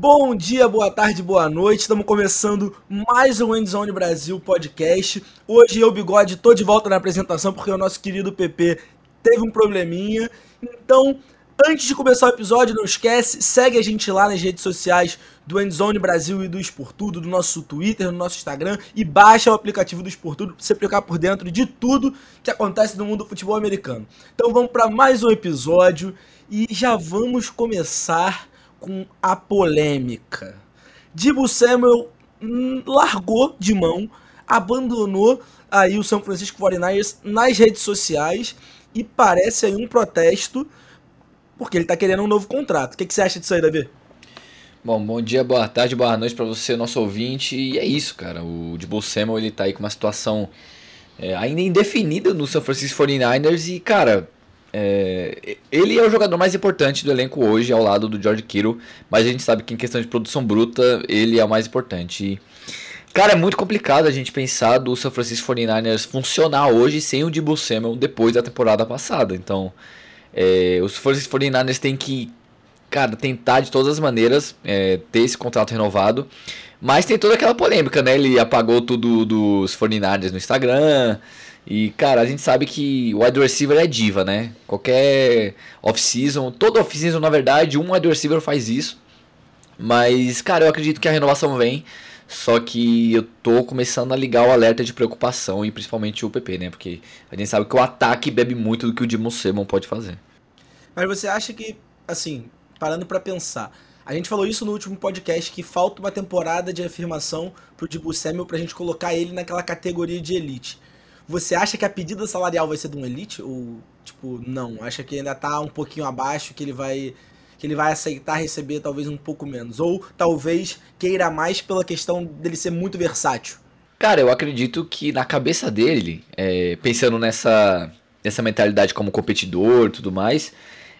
Bom dia, boa tarde, boa noite. Estamos começando mais um Endzone Brasil podcast. Hoje eu, Bigode, tô de volta na apresentação porque o nosso querido PP teve um probleminha. Então, antes de começar o episódio, não esquece, segue a gente lá nas redes sociais do Endzone Brasil e do Esportudo, do nosso Twitter, do nosso Instagram e baixa o aplicativo do Esportudo para você ficar por dentro de tudo que acontece no mundo do futebol americano. Então, vamos para mais um episódio e já vamos começar com a polêmica. Dibu Samuel hum, largou de mão, abandonou aí o São Francisco 49ers nas redes sociais e parece aí um protesto porque ele está querendo um novo contrato. O que, que você acha disso aí, Davi? Bom, bom dia, boa tarde, boa noite para você, nosso ouvinte. E é isso, cara. O Dibu Samuel ele tá aí com uma situação é, ainda indefinida no São Francisco 49ers e, cara, é, ele é o jogador mais importante do elenco hoje, ao lado do George Kittle, mas a gente sabe que em questão de produção bruta, ele é o mais importante. E, cara, é muito complicado a gente pensar do San Francisco 49ers funcionar hoje sem o Debo Samuel depois da temporada passada. Então, é, os 49ers têm que, cara, tentar de todas as maneiras é, ter esse contrato renovado. Mas tem toda aquela polêmica, né? Ele apagou tudo dos 49ers no Instagram. E, cara, a gente sabe que o wide receiver é diva, né? Qualquer off-season, todo off-season, na verdade, um wide receiver faz isso. Mas, cara, eu acredito que a renovação vem. Só que eu tô começando a ligar o alerta de preocupação e principalmente o PP, né? Porque a gente sabe que o ataque bebe muito do que o Dimon Simon pode fazer. Mas você acha que, assim, parando para pensar, a gente falou isso no último podcast que falta uma temporada de afirmação pro Dibu Samuel pra gente colocar ele naquela categoria de elite. Você acha que a pedida salarial vai ser de um elite? Ou, tipo, não? Acha que ainda tá um pouquinho abaixo, que ele vai. Que ele vai aceitar receber talvez um pouco menos. Ou talvez queira mais pela questão dele ser muito versátil. Cara, eu acredito que na cabeça dele, é, pensando nessa, nessa mentalidade como competidor e tudo mais,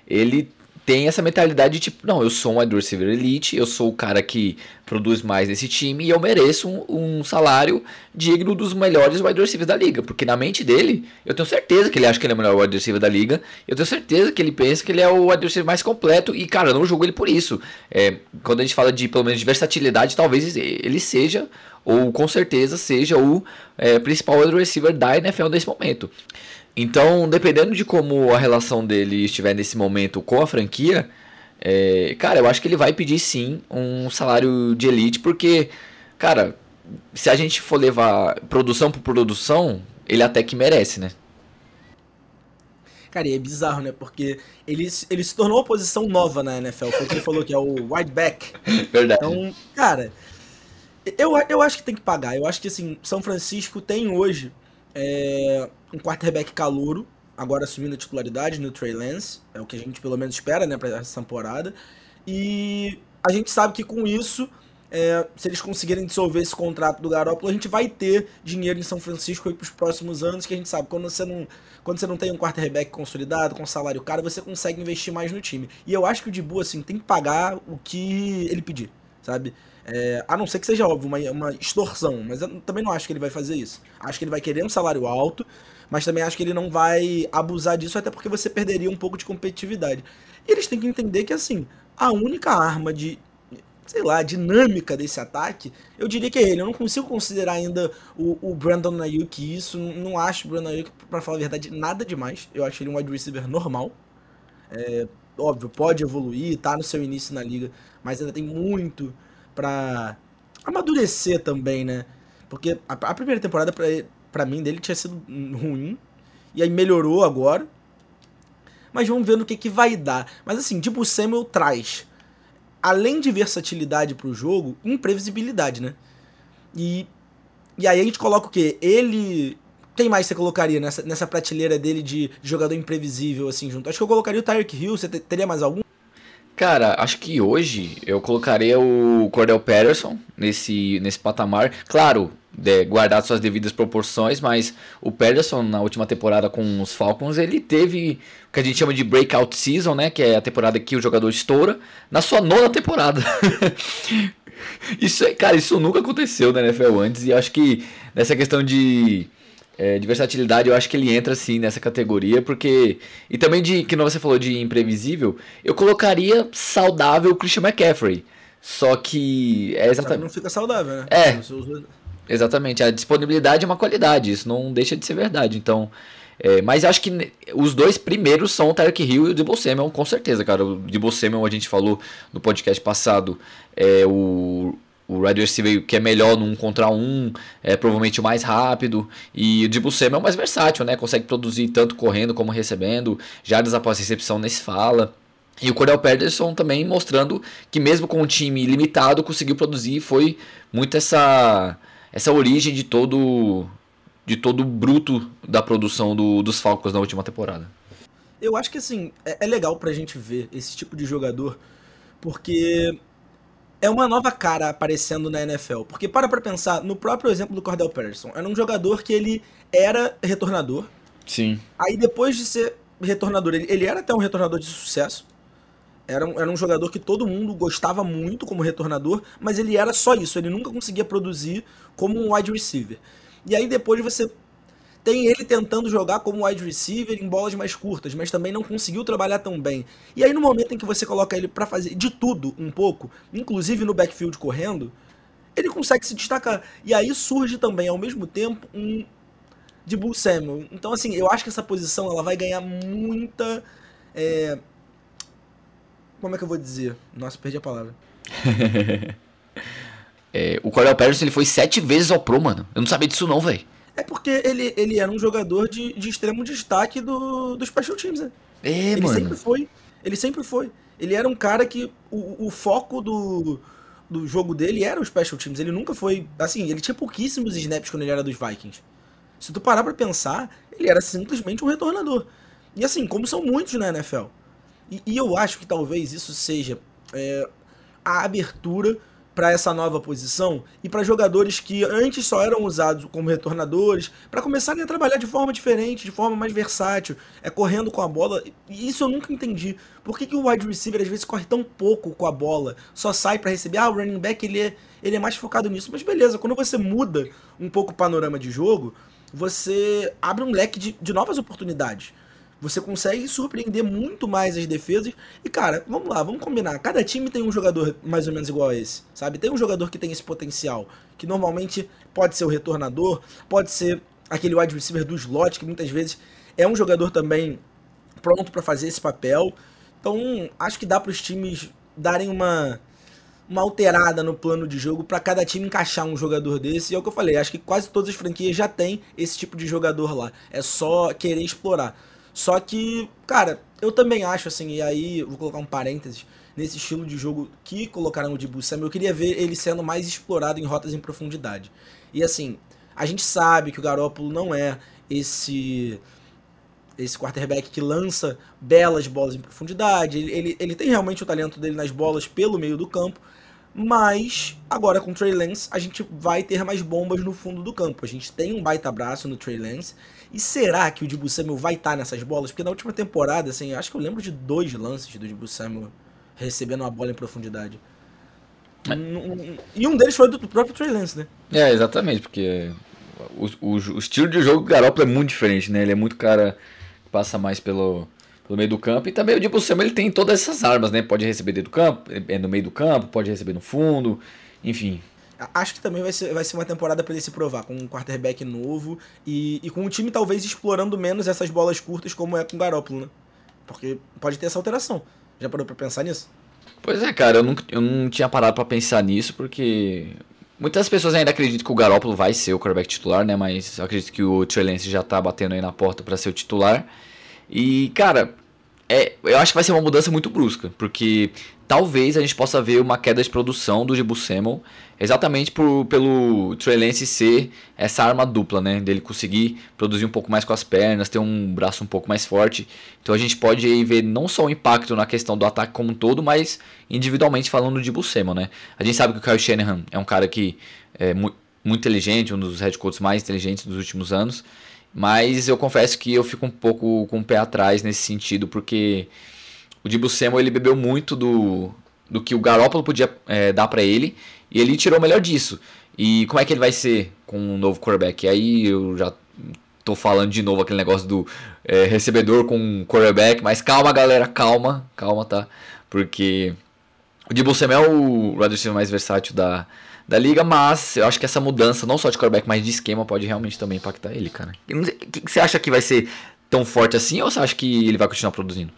ele tem essa mentalidade de tipo, não, eu sou um wide receiver elite, eu sou o cara que produz mais nesse time e eu mereço um, um, salário digno dos melhores wide receivers da liga. Porque na mente dele, eu tenho certeza que ele acha que ele é o melhor wide receiver da liga, eu tenho certeza que ele pensa que ele é o wide receiver mais completo e, cara, eu não julgo ele por isso. É, quando a gente fala de, pelo menos, de versatilidade, talvez ele seja, ou com certeza seja, o é, principal wide receiver da NFL nesse momento. Então, dependendo de como a relação dele estiver nesse momento com a franquia, é, cara, eu acho que ele vai pedir sim um salário de elite, porque, cara, se a gente for levar produção por produção, ele até que merece, né? Cara, e é bizarro, né? Porque ele, ele se tornou uma posição nova na NFL. Foi o que ele falou, que é o wide back. Verdade. Então, cara, eu, eu acho que tem que pagar. Eu acho que, assim, São Francisco tem hoje é, um quarterback calouro, agora assumindo a titularidade no Trey Lance, é o que a gente pelo menos espera, né, para essa temporada. E a gente sabe que com isso, é, se eles conseguirem dissolver esse contrato do Garoppolo, a gente vai ter dinheiro em São Francisco para os próximos anos, que a gente sabe, quando você não, quando você não tem um quarterback consolidado, com salário caro, você consegue investir mais no time. E eu acho que o Dibu, assim, tem que pagar o que ele pedir, sabe? É, a não ser que seja óbvio, uma, uma extorsão, mas eu também não acho que ele vai fazer isso. Acho que ele vai querer um salário alto, mas também acho que ele não vai abusar disso, até porque você perderia um pouco de competitividade. E eles têm que entender que, assim, a única arma de, sei lá, dinâmica desse ataque, eu diria que é ele. Eu não consigo considerar ainda o, o Brandon Ayuk isso. Não acho o Brandon Ayuk, pra falar a verdade, nada demais. Eu acho ele um wide receiver normal. É, óbvio, pode evoluir, tá no seu início na liga, mas ainda tem muito pra amadurecer também, né? Porque a, a primeira temporada pra, mim dele tinha sido ruim. E aí melhorou agora. Mas vamos ver no que, que vai dar. Mas assim, tipo, o Samuel traz, além de versatilidade pro jogo, imprevisibilidade, né? E, e aí a gente coloca o quê? Ele. Quem mais você colocaria nessa, nessa prateleira dele de jogador imprevisível, assim, junto? Acho que eu colocaria o Tyreek Hill. Você teria mais algum? Cara, acho que hoje eu colocaria o Cordell Patterson nesse, nesse patamar. Claro, de, guardar suas devidas proporções, mas o Patterson na última temporada com os Falcons, ele teve o que a gente chama de breakout season, né? Que é a temporada que o jogador estoura, na sua nona temporada. isso, cara, isso nunca aconteceu na NFL antes, e acho que nessa questão de é, de versatilidade, eu acho que ele entra sim nessa categoria, porque. E também de. Que não você falou de imprevisível, eu colocaria saudável o Christian McCaffrey. Só que é exatamente. não fica saudável, né? É. Exatamente. A disponibilidade é uma qualidade, isso não deixa de ser verdade. Então, é, mas acho que os dois primeiros são o Tarek Hill e o Debo Samuel, com certeza, cara. O Debo Samuel, a gente falou no podcast passado, é o, o wide receiver que é melhor num contra um, é provavelmente o mais rápido. E o Debo Samuel é o mais versátil, né? Consegue produzir tanto correndo como recebendo. Jardas após recepção nesse fala. E o Cordell Pederson também mostrando que mesmo com um time limitado conseguiu produzir. Foi muito essa essa origem de todo de todo o bruto da produção do, dos Falcons na última temporada. Eu acho que assim, é, é legal pra gente ver esse tipo de jogador, porque é uma nova cara aparecendo na NFL. Porque para pra pensar, no próprio exemplo do Cordell Patterson, era um jogador que ele era retornador. Sim. Aí depois de ser retornador, ele, ele era até um retornador de sucesso. Era um, era um jogador que todo mundo gostava muito como retornador, mas ele era só isso, ele nunca conseguia produzir como um wide receiver. E aí depois você tem ele tentando jogar como wide receiver em bolas mais curtas, mas também não conseguiu trabalhar tão bem. E aí no momento em que você coloca ele para fazer de tudo um pouco, inclusive no backfield correndo, ele consegue se destacar. E aí surge também ao mesmo tempo um de Bull Samuel. Então assim, eu acho que essa posição ela vai ganhar muita é, como é que eu vou dizer? Nossa, perdi a palavra. é, o Cordell Patterson ele foi sete vezes ao Pro, mano. Eu não sabia disso não, velho. É porque ele, ele era um jogador de, de extremo destaque do, do Special Teams, né? É, ele mano. sempre foi. Ele sempre foi. Ele era um cara que o, o foco do, do jogo dele era o Special Teams. Ele nunca foi. Assim, ele tinha pouquíssimos snaps quando ele era dos Vikings. Se tu parar pra pensar, ele era simplesmente um retornador. E assim, como são muitos na NFL. E, e eu acho que talvez isso seja é, a abertura para essa nova posição e para jogadores que antes só eram usados como retornadores, para começarem a trabalhar de forma diferente, de forma mais versátil, é correndo com a bola. E isso eu nunca entendi. Por que, que o wide receiver às vezes corre tão pouco com a bola? Só sai para receber. Ah, o running back ele é, ele é mais focado nisso. Mas beleza, quando você muda um pouco o panorama de jogo, você abre um leque de, de novas oportunidades. Você consegue surpreender muito mais as defesas. E, cara, vamos lá, vamos combinar. Cada time tem um jogador mais ou menos igual a esse, sabe? Tem um jogador que tem esse potencial. Que normalmente pode ser o retornador, pode ser aquele wide receiver do slot, que muitas vezes é um jogador também pronto para fazer esse papel. Então, acho que dá para os times darem uma uma alterada no plano de jogo para cada time encaixar um jogador desse. E é o que eu falei, acho que quase todas as franquias já tem esse tipo de jogador lá. É só querer explorar. Só que, cara, eu também acho assim, e aí vou colocar um parênteses, nesse estilo de jogo que colocaram o Dibu Samuel, eu queria ver ele sendo mais explorado em rotas em profundidade. E assim, a gente sabe que o Garópolo não é esse esse quarterback que lança belas bolas em profundidade. Ele, ele, ele tem realmente o talento dele nas bolas pelo meio do campo, mas agora com o Trey Lance a gente vai ter mais bombas no fundo do campo. A gente tem um baita braço no Trey Lance. E será que o Dibu Samuel vai estar tá nessas bolas? Porque na última temporada, assim, acho que eu lembro de dois lances do Dibu Samuel recebendo uma bola em profundidade. E um deles foi do próprio Trey Lance, né? É, exatamente, porque o, o, o estilo de jogo do Garoppolo é muito diferente, né? Ele é muito cara que passa mais pelo, pelo meio do campo. E também o Dibu Samuel ele tem todas essas armas, né? Pode receber dentro do campo, é no meio do campo, pode receber no fundo, enfim. Acho que também vai ser, vai ser uma temporada para ele se provar, com um quarterback novo e, e com o time talvez explorando menos essas bolas curtas como é com o Garoppolo, né? Porque pode ter essa alteração. Já parou pra pensar nisso? Pois é, cara, eu não, eu não tinha parado para pensar nisso porque muitas pessoas ainda acreditam que o Garoppolo vai ser o quarterback titular, né? Mas eu acredito que o Trey Lance já tá batendo aí na porta para ser o titular. E, cara, é, eu acho que vai ser uma mudança muito brusca, porque talvez a gente possa ver uma queda de produção do Dibu Samuel, exatamente por, pelo Trey Lance ser essa arma dupla, né? Dele conseguir produzir um pouco mais com as pernas, ter um braço um pouco mais forte. Então a gente pode aí ver não só o impacto na questão do ataque como um todo, mas individualmente falando do Samuel, né? A gente sabe que o Kyle Shanahan é um cara que é muito, muito inteligente, um dos head coaches mais inteligentes dos últimos anos. Mas eu confesso que eu fico um pouco com o pé atrás nesse sentido, porque o Dibu Samuel ele bebeu muito do, do que o Garoppolo podia é, dar para ele e ele tirou o melhor disso. E como é que ele vai ser com um novo quarterback? E aí eu já tô falando de novo aquele negócio do é, recebedor com quarterback, mas calma galera, calma, calma tá? Porque o Debo Samuel é o receiver mais versátil da, da liga, mas eu acho que essa mudança, não só de quarterback, mas de esquema, pode realmente também impactar ele, cara. O que, você acha que vai ser tão forte assim ou você acha que ele vai continuar produzindo?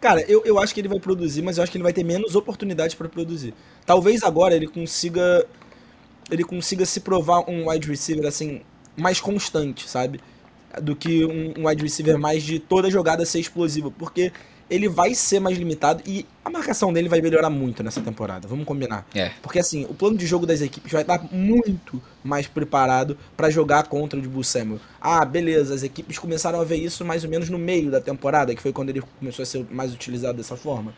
Cara, eu, eu acho que ele vai produzir, mas eu acho que ele vai ter menos oportunidades para produzir. Talvez agora ele consiga ele consiga se provar um wide receiver assim mais constante, sabe? Do que um, um wide receiver mais de toda jogada ser explosivo, porque ele vai ser mais limitado e a marcação dele vai melhorar muito nessa temporada, vamos combinar. É. Porque assim, o plano de jogo das equipes vai estar muito mais preparado para jogar contra o de Samuel. Ah, beleza, as equipes começaram a ver isso mais ou menos no meio da temporada, que foi quando ele começou a ser mais utilizado dessa forma.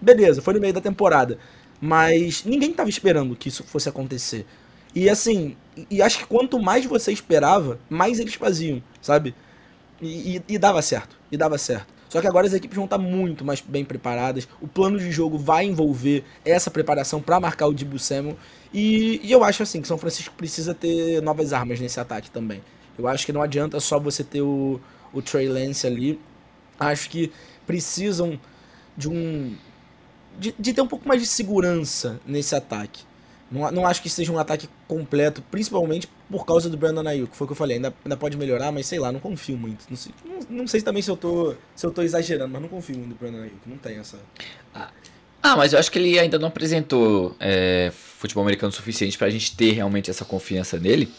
Beleza, foi no meio da temporada. Mas ninguém estava esperando que isso fosse acontecer. E assim, e acho que quanto mais você esperava, mais eles faziam, sabe? E, e, e dava certo, e dava certo. Só que agora as equipes vão estar muito mais bem preparadas. O plano de jogo vai envolver essa preparação para marcar o Dibu Samuel. E, e, eu acho assim que São Francisco precisa ter novas armas nesse ataque também. Eu acho que não adianta só você ter o, o Trey Lance ali. Acho que precisam de um. De, de ter um pouco mais de segurança nesse ataque. Não, não acho que seja um ataque completo, principalmente por causa do Brandon Ayuk, foi o que eu falei, ainda, ainda pode melhorar, mas sei lá, não confio muito. Não sei, não, não sei também se eu, tô, se eu tô exagerando, mas não confio muito no Brandon Ayuk, não tem essa... Ah, ah mas eu acho que ele ainda não apresentou é, futebol americano suficiente pra gente ter realmente essa confiança nele.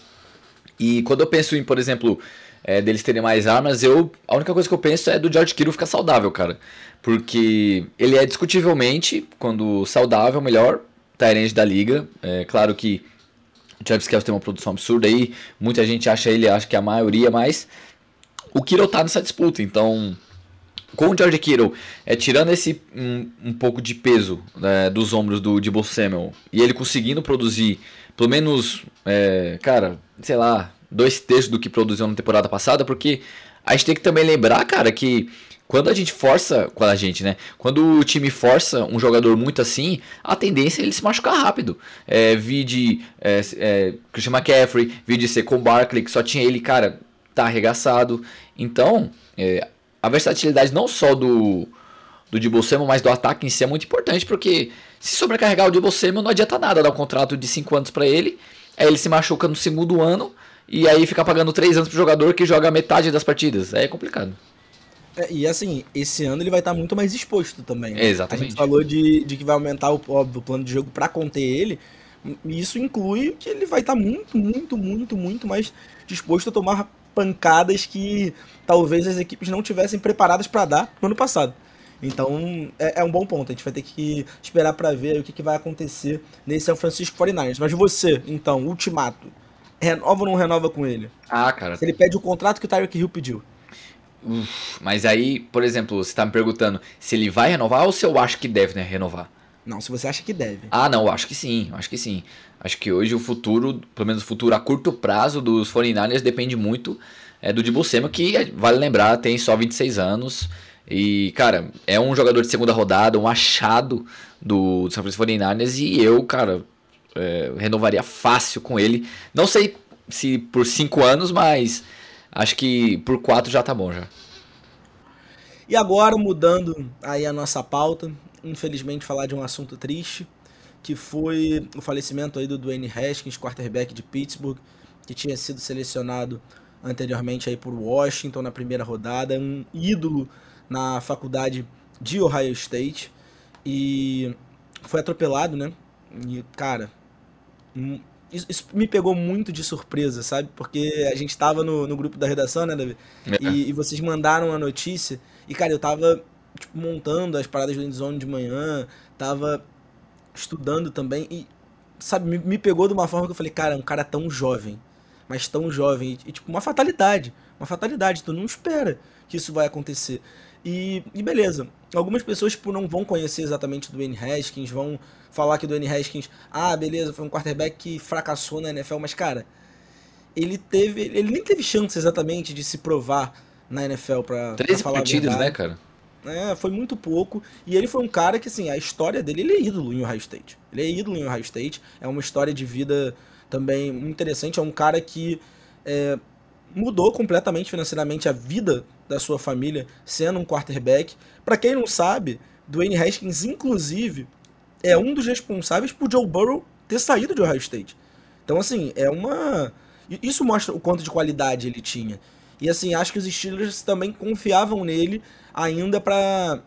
E quando eu penso em, por exemplo, é, deles terem mais armas, eu a única coisa que eu penso é do George Kittle ficar saudável, cara. Porque ele é discutivelmente, quando saudável, melhor Tyrande da liga. É claro que o Travis Kelce tem uma produção absurda aí, muita gente acha ele, acha que a maioria, mas o Kittle tá nessa disputa, então com o George Kittle, é, tirando esse um, um pouco de peso né, dos ombros do Debo Samuel e ele conseguindo produzir pelo menos, é, cara, sei lá, dois terços do que produziu na temporada passada, porque a gente tem que também lembrar, cara, que quando a gente força, quando a gente, né? Quando o time força um jogador muito assim, a tendência é ele se machucar rápido. É, vi de é, é, Christian McCaffrey, vi de ser com Barkley, que só tinha ele, cara, tá arregaçado. Então, é, a versatilidade não só do, do Debo Samuel, mas do ataque em si é muito importante, porque se sobrecarregar o Debo Samuel não adianta nada dar um contrato de 5 anos para ele, aí ele se machuca no segundo ano, e aí fica pagando 3 anos pro jogador que joga metade das partidas. Aí é complicado. É, e assim, esse ano ele vai estar muito mais exposto também. Né? Exatamente. A gente falou de, de que vai aumentar o, óbvio, o plano de jogo para conter ele. E isso inclui que ele vai estar muito, muito, muito, muito mais disposto a tomar pancadas que talvez as equipes não tivessem preparadas para dar no ano passado. Então é, é, um bom ponto. A gente vai ter que esperar para ver o que, que vai acontecer nesse São Francisco 49ers. Mas você, então, ultimato, renova ou não renova com ele? Ah, cara. Se ele pede o contrato que o Tyreek Hill pediu. Uf, mas aí, por exemplo, você tá me perguntando se ele vai renovar ou se eu acho que deve né, renovar? Não, se você acha que deve. Ah, não, acho que sim, acho que sim. Acho que hoje o futuro, pelo menos o futuro a curto prazo dos 49ers depende muito é, do Samuel, que, vale lembrar, tem só 26 anos. E, cara, é um jogador de segunda rodada, um achado do, do San Francisco 49ers. E eu, cara, é, renovaria fácil com ele. Não sei se por 5 anos, mas Acho que por 4 já tá bom já. E agora, mudando aí a nossa pauta, infelizmente falar de um assunto triste, que foi o falecimento aí do Dwayne Haskins, quarterback de Pittsburgh, que tinha sido selecionado anteriormente aí por Washington na primeira rodada, um ídolo na faculdade de Ohio State e foi atropelado, né? E cara, isso, isso, me pegou muito de surpresa, sabe? Porque a gente tava no, no grupo da redação, né, Davi? É. E, e, vocês mandaram a notícia. E, cara, eu tava, tipo, montando as paradas do Endzone de manhã, tava estudando também. E, sabe, me, me, pegou de uma forma que eu falei, cara, é um cara tão jovem. Mas tão jovem. E, tipo, uma fatalidade. Uma fatalidade. Tu não espera que isso vai acontecer. E, e beleza. Algumas pessoas, tipo, não vão conhecer exatamente o Dwayne Haskins, vão falar que o Dwayne Haskins, ah, beleza, foi um quarterback que fracassou na NFL, mas, cara, ele teve. Ele nem teve chance exatamente de se provar na NFL pra, 13 pra falar partidas, né, cara? É, foi muito pouco. E ele foi um cara que, assim, a história dele, ele é ídolo em Ohio State. Ele é ídolo em Ohio State. É uma história de vida também interessante. É um cara que é, mudou completamente financeiramente a vida da sua família sendo um quarterback. Para quem não sabe, Dwayne Haskins, inclusive, é um dos responsáveis por Joe Burrow ter saído de Ohio State. Então, assim, é uma. Isso mostra o quanto de qualidade ele tinha. E, assim, acho que os Steelers também confiavam nele ainda para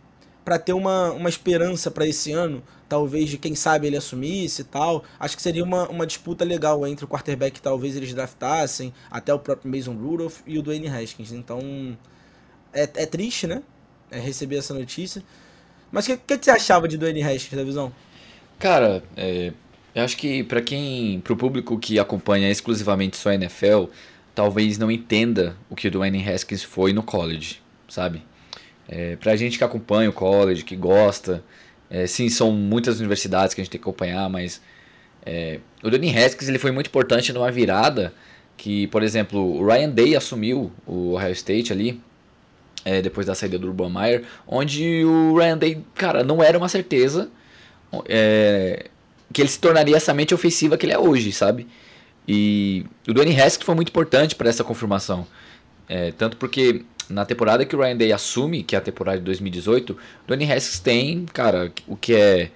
para ter uma, uma esperança para esse ano, talvez de quem sabe ele assumisse e tal. Acho que seria uma, uma disputa legal entre o quarterback que talvez eles draftassem, até o próprio Mason Rudolph e o Dwayne Haskins. Então, é, é triste, né? É receber essa notícia. Mas o que, que, você achava de Dwayne Haskins, da visão? Cara, é, eu acho que para quem, para o público que acompanha exclusivamente só a NFL, talvez não entenda o que o Dwayne Haskins foi no college, sabe? É, pra gente que acompanha o college, que gosta, é, sim, são muitas universidades que a gente tem que acompanhar, mas é, o Dwayne Haskins ele foi muito importante numa virada que, por exemplo, o Ryan Day assumiu o Ohio State ali, é, depois da saída do Urban Meyer, onde o Ryan Day, cara, não era uma certeza é, que ele se tornaria essa mente ofensiva que ele é hoje, sabe? E o Dwayne Haskins foi muito importante para essa confirmação. É, tanto porque na temporada que o Ryan Day assume, que é a temporada de 2018, o Dwayne Haskins tem, cara, o que é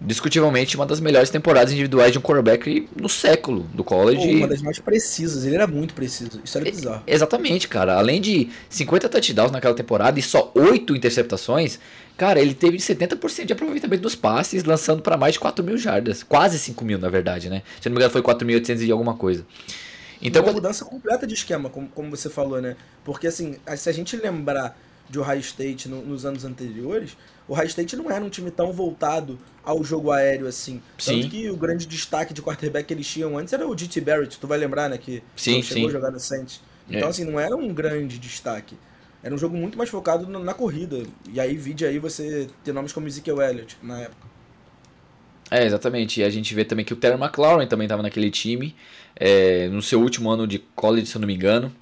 discutivelmente uma das melhores temporadas individuais de um quarterback no século do college. Pô, uma das mais precisas, ele era muito preciso, isso era bizarro. exatamente, cara. Além de 50 touchdowns naquela temporada e só 8 interceptações, cara, ele teve 70% de aproveitamento dos passes, lançando para mais de 4 mil jardas. Quase 5 mil, na verdade, né? Se não me engano, foi 4.800 e alguma coisa. Então, uma mudança completa de esquema, como, como você falou, né? Porque, assim, se a gente lembrar de Ohio State no, nos anos anteriores, o Ohio State não era um time tão voltado ao jogo aéreo assim. Sim. Tanto que o grande destaque de quarterback que eles tinham antes era o G.T. Barrett, tu vai lembrar, né? Que sim, chegou sim. a jogar no Saints. Então, é. assim, não era um grande destaque. Era um jogo muito mais focado na, na corrida. E aí, vide aí você ter nomes como Ezekiel Elliott na época. É, exatamente. E a gente vê também que o Terry McLaurin também estava naquele time, é, no seu último ano de college, se eu não me engano.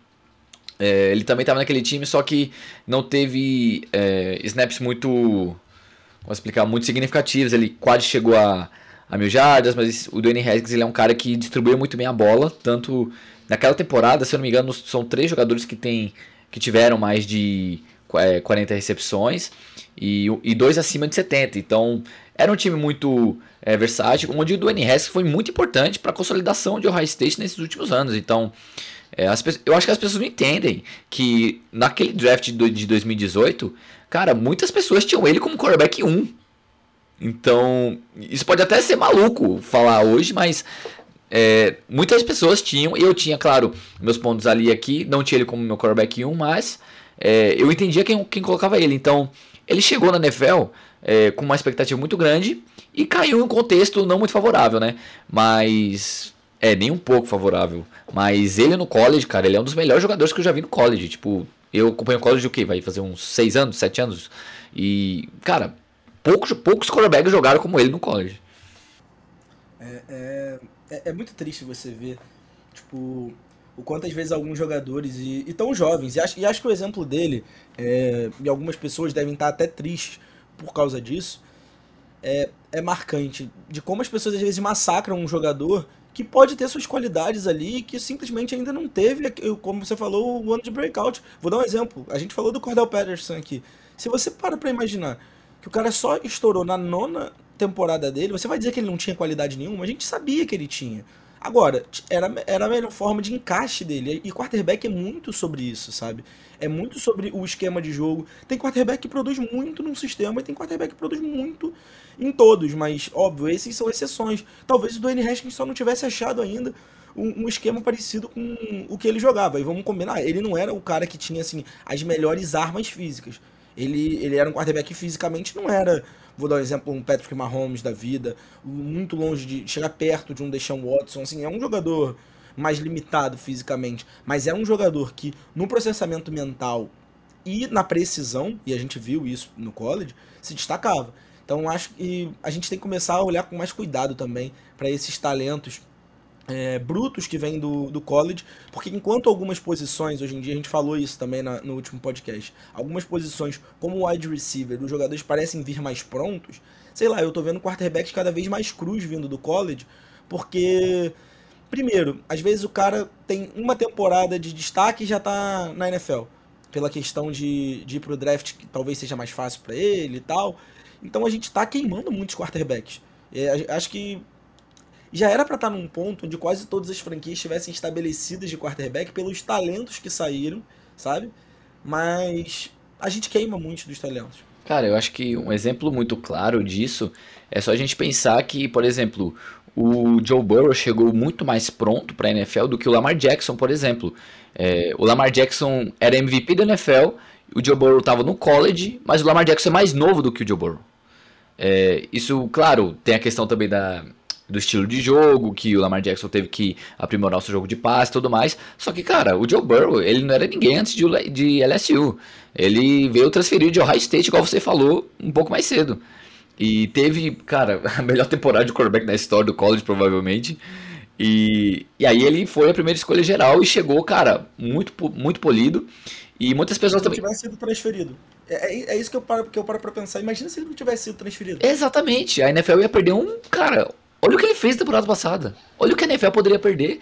É, ele também estava naquele time, só que não teve é, snaps muito, vou explicar, muito significativos. Ele quase chegou a, a mil jardas, mas o Dwayne Haskins ele é um cara que distribuiu muito bem a bola, tanto naquela temporada, se eu não me engano, são três jogadores que, tem, que tiveram mais de 40 é, recepções e, e dois acima de 70. Então, era um time muito é, versátil, onde o Dwayne Haskins foi muito importante para a consolidação de Ohio State nesses últimos anos. Então, é, as, eu acho que as pessoas não entendem que naquele draft de 2018, cara, muitas pessoas tinham ele como quarterback 1. Então, isso pode até ser maluco falar hoje, mas é, muitas pessoas tinham, eu tinha, claro, meus pontos ali aqui, não tinha ele como meu quarterback 1, mas é, eu entendia quem, quem colocava ele. Então, ele chegou na NFL é, com uma expectativa muito grande e caiu em um contexto não muito favorável, né? Mas. É, nem um pouco favorável. Mas ele no college, cara, ele é um dos melhores jogadores que eu já vi no college. Tipo, eu acompanho o college o quê? Vai fazer uns 6 anos, 7 anos. E, cara, poucos, poucos quarterbacks jogaram como ele no college. É, é, é, é muito triste você ver, tipo, o quanto às vezes alguns jogadores, e, e tão jovens, e acho, e acho que o exemplo dele, é, e algumas pessoas devem estar até tristes por causa disso, é, é marcante. De como as pessoas às vezes massacram um jogador que pode ter suas qualidades ali que simplesmente ainda não teve, como você falou, o ano de breakout. Vou dar um exemplo. A gente falou do Cordell Patterson aqui. Se você para pra imaginar que o cara só estourou na nona temporada dele, você vai dizer que ele não tinha qualidade nenhuma? A gente sabia que ele tinha. Agora, era, era a melhor forma de encaixe dele. E quarterback é muito sobre isso, sabe? É muito sobre o esquema de jogo. Tem quarterback que produz muito num sistema e tem quarterback que produz muito em todos. Mas, óbvio, esses são exceções. Talvez o Dwayne Haskins só não tivesse achado ainda um, um, esquema parecido com o que ele jogava. E vamos combinar, ele não era o cara que tinha, assim, as melhores armas físicas. Ele, ele era um quarterback que fisicamente não era Vou dar um exemplo, um Patrick Mahomes da vida, muito longe de chegar perto de um Deshaun Watson, assim, é um jogador mais limitado fisicamente, mas é um jogador que no processamento mental e na precisão, e a gente viu isso no college, se destacava. Então acho que a gente tem que começar a olhar com mais cuidado também para esses talentos é, brutos que vêm do, do college, porque enquanto algumas posições, hoje em dia a gente falou isso também na, no último podcast, algumas posições como wide receiver, os jogadores parecem vir mais prontos, sei lá, eu tô vendo quarterbacks cada vez mais cruz vindo do college, porque, primeiro, às vezes o cara tem uma temporada de destaque e já tá na NFL, pela questão de, de ir pro draft que talvez seja mais fácil para ele e tal, então a gente tá queimando muitos quarterbacks. É, acho que já era para estar tá num ponto onde quase todas as franquias estivessem estabelecidas de quarterback pelos talentos que saíram, sabe? Mas a gente queima muito dos talentos. Cara, eu acho que um exemplo muito claro disso é só a gente pensar que, por exemplo, o Joe Burrow chegou muito mais pronto para a NFL do que o Lamar Jackson, por exemplo. É, o Lamar Jackson era MVP da NFL, o Joe Burrow estava no college, mas o Lamar Jackson é mais novo do que o Joe Burrow. É, isso, claro, tem a questão também da, do estilo de jogo, que o Lamar Jackson teve que aprimorar o seu jogo de passe e tudo mais. Só que, cara, o Joe Burrow, ele não era ninguém antes de, de LSU. Ele veio transferido de Ohio State, igual você falou, um pouco mais cedo. E teve, cara, a melhor temporada de quarterback na história do college, provavelmente. E, e aí ele foi a primeira escolha geral e chegou, cara, muito, muito polido. E muitas pessoas também. Se ele tivesse sido transferido. É, é, é, isso que eu paro, que eu paro pra pensar. Imagina se ele não tivesse sido transferido. Exatamente. A NFL ia perder um. Cara, olha o que ele fez na temporada passada. Olha o que a NFL poderia perder.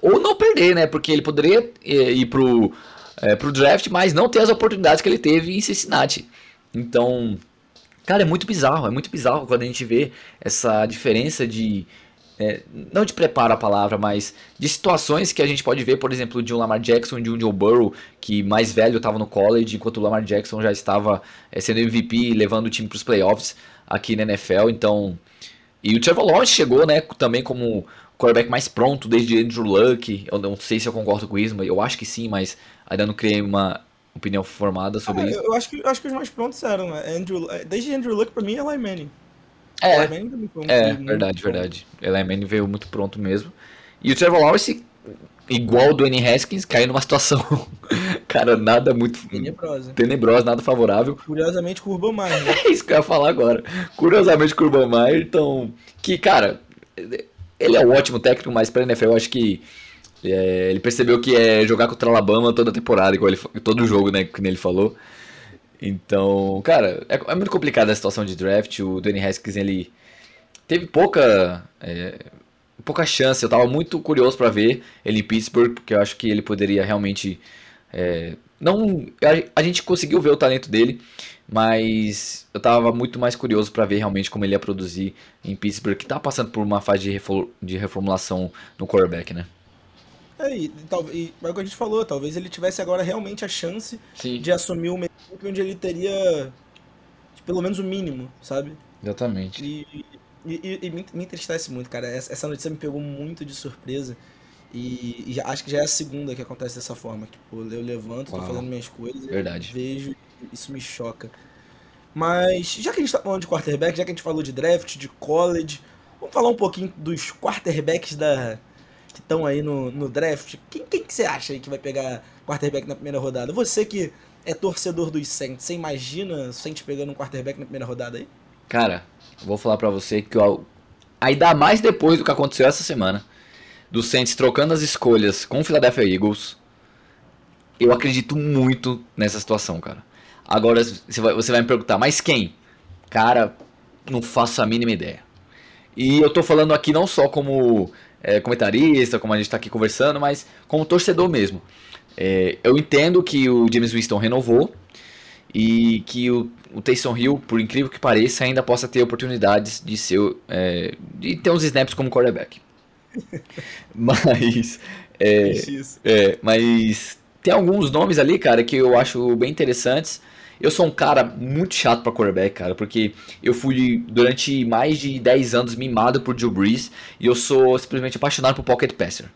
Ou não perder, né? Porque ele poderia é, ir pro, é, pro draft, mas não ter as oportunidades que ele teve em Cincinnati. Então. Cara, é muito bizarro. É muito bizarro quando a gente vê essa diferença de é, não de preparo a palavra, mas de situações que a gente pode ver, por exemplo, de um Lamar Jackson, de um Joe Burrow, que mais velho estava no college, enquanto o Lamar Jackson já estava é, sendo MVP, levando o time para os playoffs aqui na NFL. Então, e o Trevor Lawrence chegou, né, também como quarterback mais pronto desde Andrew Luck. Eu não sei se eu concordo com isso, mas eu acho que sim, mas ainda não criei uma opinião formada sobre ah, isso. Eu acho que, eu acho que os mais prontos eram, né? Andrew, desde Andrew Luck para mim é Eli Manning. É, é verdade, verdade. Eli Manning veio muito pronto mesmo. E o Trevor Lawrence, igual o Dwayne Haskins, caiu numa situação, cara, nada muito... Tenebrosa. Tenebrosa, nada favorável. Curiosamente com o Urban Meyer. Né? é isso que eu ia falar agora. Curiosamente com o Urban Meyer, então... Que, cara, ele é um ótimo técnico, mas pra NFL eu acho que é, ele percebeu que é jogar contra o Alabama toda a temporada, igual ele, todo jogo, né, que ele falou. Então, cara, é, é, muito complicada a situação de draft. O Danny Haskins, ele teve pouca é, pouca chance. Eu tava muito curioso para ver ele em Pittsburgh, porque eu acho que ele poderia realmente é, não a, a, gente conseguiu ver o talento dele, mas eu tava muito mais curioso para ver realmente como ele ia produzir em Pittsburgh, que tá passando por uma fase de, de reformulação no quarterback, né? É, e, e, é o que a gente falou, talvez ele tivesse agora realmente a chance Sim. de assumir uma equipe onde ele teria pelo menos o mínimo, sabe? Exatamente. E, e, e me, me, entristece muito, cara. Essa, essa, notícia me pegou muito de surpresa. E, e já, acho que já é a segunda que acontece dessa forma. Tipo, eu levanto, Uau. tô fazendo minhas coisas, Verdade. vejo, isso me choca. Mas, já que a gente tá falando de quarterback, já que a gente falou de draft, de college, vamos falar um pouquinho dos quarterbacks da, que estão aí no, no draft, quem, quem que você acha aí que vai pegar quarterback na primeira rodada? Você que é torcedor dos Saints, você imagina o Saints pegando um quarterback na primeira rodada aí? Cara, vou falar para você que eu, ainda mais depois do que aconteceu essa semana, do Saints trocando as escolhas com o Philadelphia Eagles, eu acredito muito nessa situação, cara. Agora você vai, você vai me perguntar, mas quem? Cara, não faço a mínima ideia. E eu tô falando aqui não só como é, comentarista, como a gente está aqui conversando, mas como torcedor mesmo. É, eu entendo que o James Winston renovou e que o, o Taysom Hill, por incrível que pareça, ainda possa ter oportunidades de ser é, de ter uns snaps como quarterback. mas é, é, mas tem alguns nomes ali, cara, que eu acho bem interessantes. Eu sou um cara muito chato para quarterback, cara, porque eu fui durante mais de 10 anos mimado por Drew Brees e eu sou simplesmente apaixonado por pocket passer.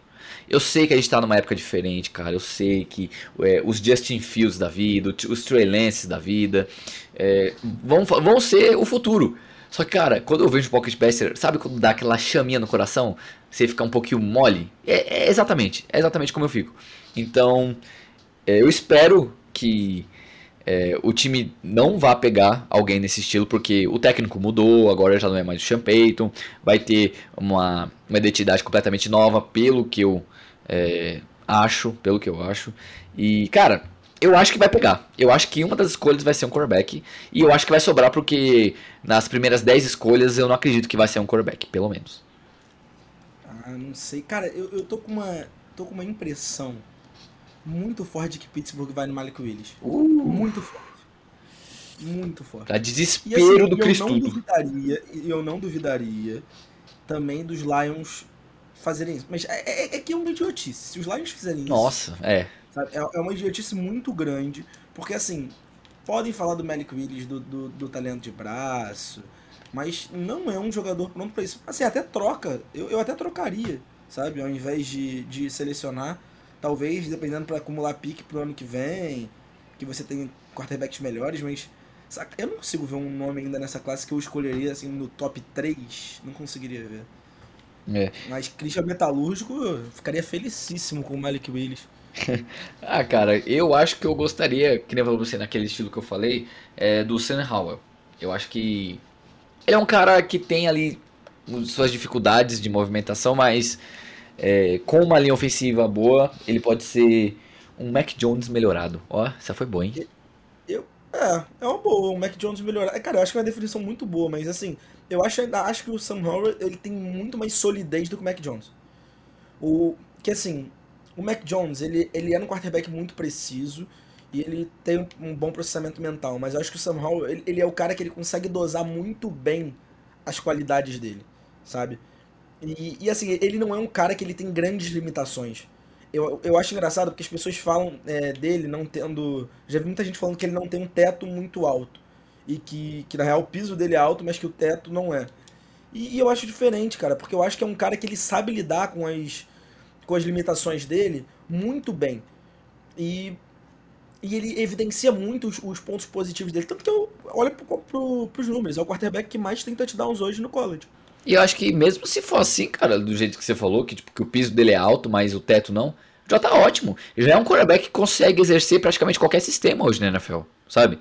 Eu sei que a gente tá numa época diferente, cara. Eu sei que é, os Justin Fields da vida, os Trey Lance da vida, é, vão, vão ser o futuro. Só que, cara, quando eu vejo Pocket Passer, sabe quando dá aquela chaminha no coração? Você fica um pouquinho mole? É, é exatamente, é exatamente como eu fico. Então, é, eu espero que é, o time não vai pegar alguém nesse estilo, porque o técnico mudou, agora já não é mais o Sean Payton, vai ter uma, uma identidade completamente nova, pelo que eu é, acho, pelo que eu acho. E, cara, eu acho que vai pegar. Eu acho que uma das escolhas vai ser um quarterback, e eu acho que vai sobrar porque nas primeiras 10 escolhas eu não acredito que vai ser um quarterback, pelo menos. Ah, não sei. Cara, eu, eu tô com uma, tô com uma impressão muito forte que Pittsburgh vai no Malik Willis. Uh. Muito forte. Muito forte. Pra desespero e, assim, do Cristo. Eu não duvidaria, eu não duvidaria também dos Lions fazerem isso. Mas é, é, é que é uma idiotice. Se os Lions fizerem Nossa, isso. Nossa, é. é. É uma idiotice muito grande. Porque assim, podem falar do Malik Willis, do, do, do, talento de braço. Mas não é um jogador pronto para isso. Assim, até troca. Eu, eu até trocaria, sabe? Ao invés de, de selecionar. Talvez, dependendo para acumular pique pro ano que vem. Que você tem quarterbacks melhores, mas. Saca? Eu não consigo ver um nome ainda nessa classe que eu escolheria assim no top 3. Não conseguiria ver. É. Mas Christian Metalúrgico ficaria felicíssimo com o Malik Willis. ah, cara, eu acho que eu gostaria, que nem você naquele estilo que eu falei, é, do Sam Howell. Eu acho que ele é um cara que tem ali suas dificuldades de movimentação, mas é, com uma linha ofensiva boa, ele pode ser um Mac Jones melhorado. Ó, essa foi boa, hein? Eu, é, é uma boa, um Mac Jones melhorado. Cara, eu acho que é uma definição muito boa, mas assim, eu acho, acho que o Sam Howell ele tem muito mais solidez do que o Mac Jones. O, que assim, o Mac Jones, ele, ele é um quarterback muito preciso e ele tem um bom processamento mental, mas eu acho que o Sam Howell, ele, ele é o cara que ele consegue dosar muito bem as qualidades dele, sabe? E, e assim, ele não é um cara que ele tem grandes limitações. Eu, eu acho engraçado porque as pessoas falam é, dele não tendo. Já vi muita gente falando que ele não tem um teto muito alto. E que, que na real o piso dele é alto, mas que o teto não é. E, e eu acho diferente, cara, porque eu acho que é um cara que ele sabe lidar com as, com as limitações dele muito bem. E, e ele evidencia muito os, os pontos positivos dele. Tanto que eu olho pro, pro, pros números. É o quarterback que mais tem touchdowns hoje no college. E eu acho que mesmo se for assim, cara, do jeito que você falou, que, tipo, que o piso dele é alto, mas o teto não, já tá ótimo. Já é um quarterback que consegue exercer praticamente qualquer sistema hoje na NFL, sabe?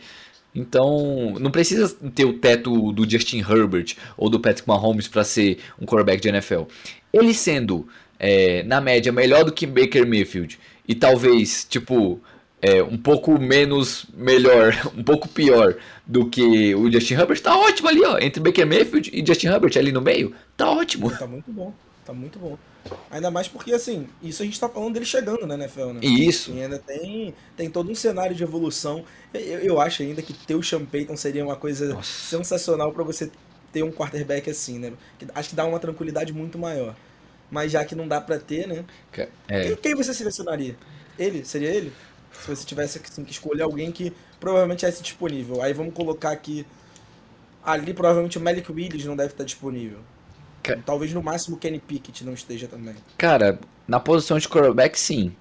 Então, não precisa ter o teto do Justin Herbert ou do Patrick Mahomes para ser um quarterback de NFL. Ele sendo, é, na média, melhor do que Baker Mayfield e talvez, tipo, é, um pouco menos melhor, um pouco pior do que o Justin Herbert, tá ótimo ali, ó. Entre Baker Mayfield e Justin Herbert ali no meio, tá ótimo. Tá muito bom, tá muito bom. Ainda mais porque, assim, isso a gente tá falando dele chegando na NFL, né? Isso. E ainda tem, tem todo um cenário de evolução. Eu, eu acho ainda que ter o Sean Payton seria uma coisa Nossa. sensacional para você ter um quarterback assim, né? Acho que dá uma tranquilidade muito maior. Mas já que não dá para ter, né? É. Quem, quem você selecionaria? Ele? Seria ele? Se você tivesse assim, que escolher alguém que provavelmente estivesse disponível. Aí vamos colocar aqui. Ali provavelmente o Malik Willis não deve estar disponível. Talvez no máximo o Kenny Pickett não esteja também. Cara, na posição de quarterback, sim.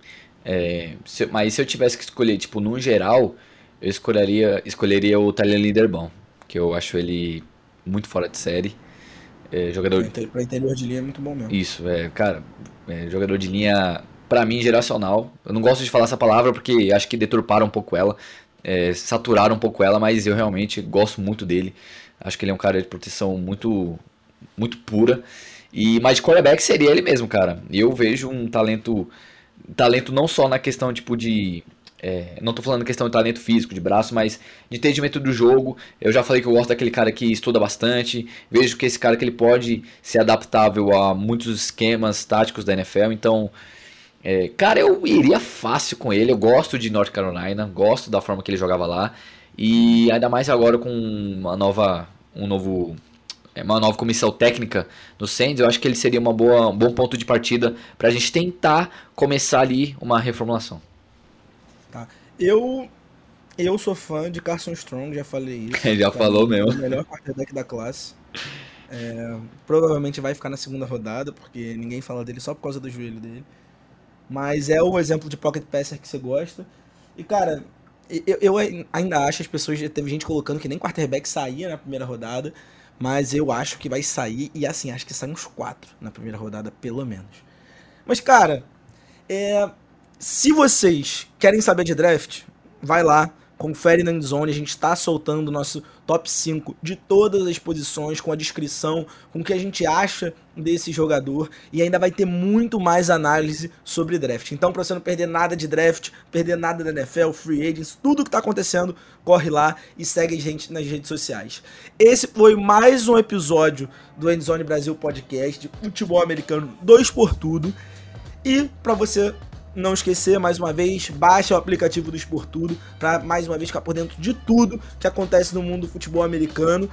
É, se, mas se eu tivesse que escolher, tipo, no geral, eu escolheria, escolheria o Tyler Linderbaum, que eu acho ele muito fora de série. É, jogador... Pra interior de linha é muito bom mesmo. Isso, é, cara, é, jogador de linha para mim, geracional. Eu não gosto de falar essa palavra porque acho que deturparam um pouco ela, é, saturaram um pouco ela, mas eu realmente gosto muito dele. Acho que ele é um cara de proteção muito, muito pura. E mas quarterback seria ele mesmo, cara. Eu vejo um talento, talento não só na questão tipo de é, não tô falando questão de talento físico, de braço, mas de entendimento do jogo. Eu já falei que eu gosto daquele cara que estuda bastante. Vejo que esse cara que ele pode ser adaptável a muitos esquemas táticos da NFL. Então, é, cara, eu iria fácil com ele. Eu gosto de North Carolina, gosto da forma que ele jogava lá. E ainda mais agora com uma nova, um novo, é, uma nova comissão técnica no Saints, eu acho que ele seria uma boa, um bom ponto de partida para a gente tentar começar ali uma reformulação. Tá. Eu eu sou fã de Carson Strong, já falei isso. já falou mesmo. O melhor quarterback da classe. É, provavelmente vai ficar na segunda rodada, porque ninguém fala dele só por causa do joelho dele. Mas é o exemplo de pocket passer que você gosta. E, cara, eu, eu ainda acho, as pessoas, teve gente colocando que nem quarterback saía na primeira rodada, mas eu acho que vai sair, e assim, acho que saem uns quatro na primeira rodada, pelo menos. Mas, cara, é, se vocês querem saber de draft, vai lá, confere na Endzone, a gente está soltando o nosso top 5 de todas as posições, com a descrição, com o que a gente acha desse jogador, e ainda vai ter muito mais análise sobre draft. Então, para você não perder nada de draft, perder nada da NFL, free agents, tudo que está acontecendo, corre lá e segue a gente nas redes sociais. Esse foi mais um episódio do Endzone Brasil Podcast, futebol americano 2 por tudo. E para você não esquecer, mais uma vez, baixa o aplicativo do Esportudo para mais uma vez ficar por dentro de tudo que acontece no mundo do futebol americano.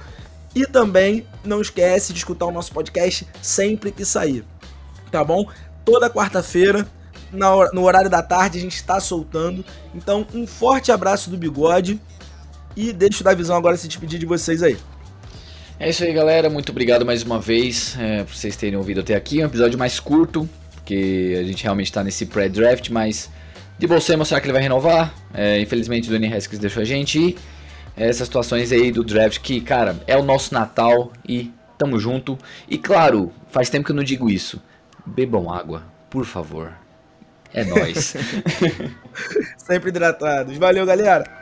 E também não esquece de escutar o nosso podcast sempre que sair. Tá bom? Toda quarta-feira, no horário da tarde, a gente está soltando. Então, um forte abraço do bigode. E deixa o Davizão agora se despedir de vocês aí. É isso aí, galera. Muito obrigado mais uma vez é, por vocês terem ouvido até aqui. Um episódio mais curto, porque a gente realmente está nesse pré-draft, mas de Bolsema, será que ele vai renovar? É, infelizmente o Danny Haskins deixou a gente. É, essas situações aí do draft que, cara, é o nosso Natal e tamo junto. E claro, faz tempo que eu não digo isso. Bebam água, por favor. É nóis. Sempre hidratados. Valeu, galera.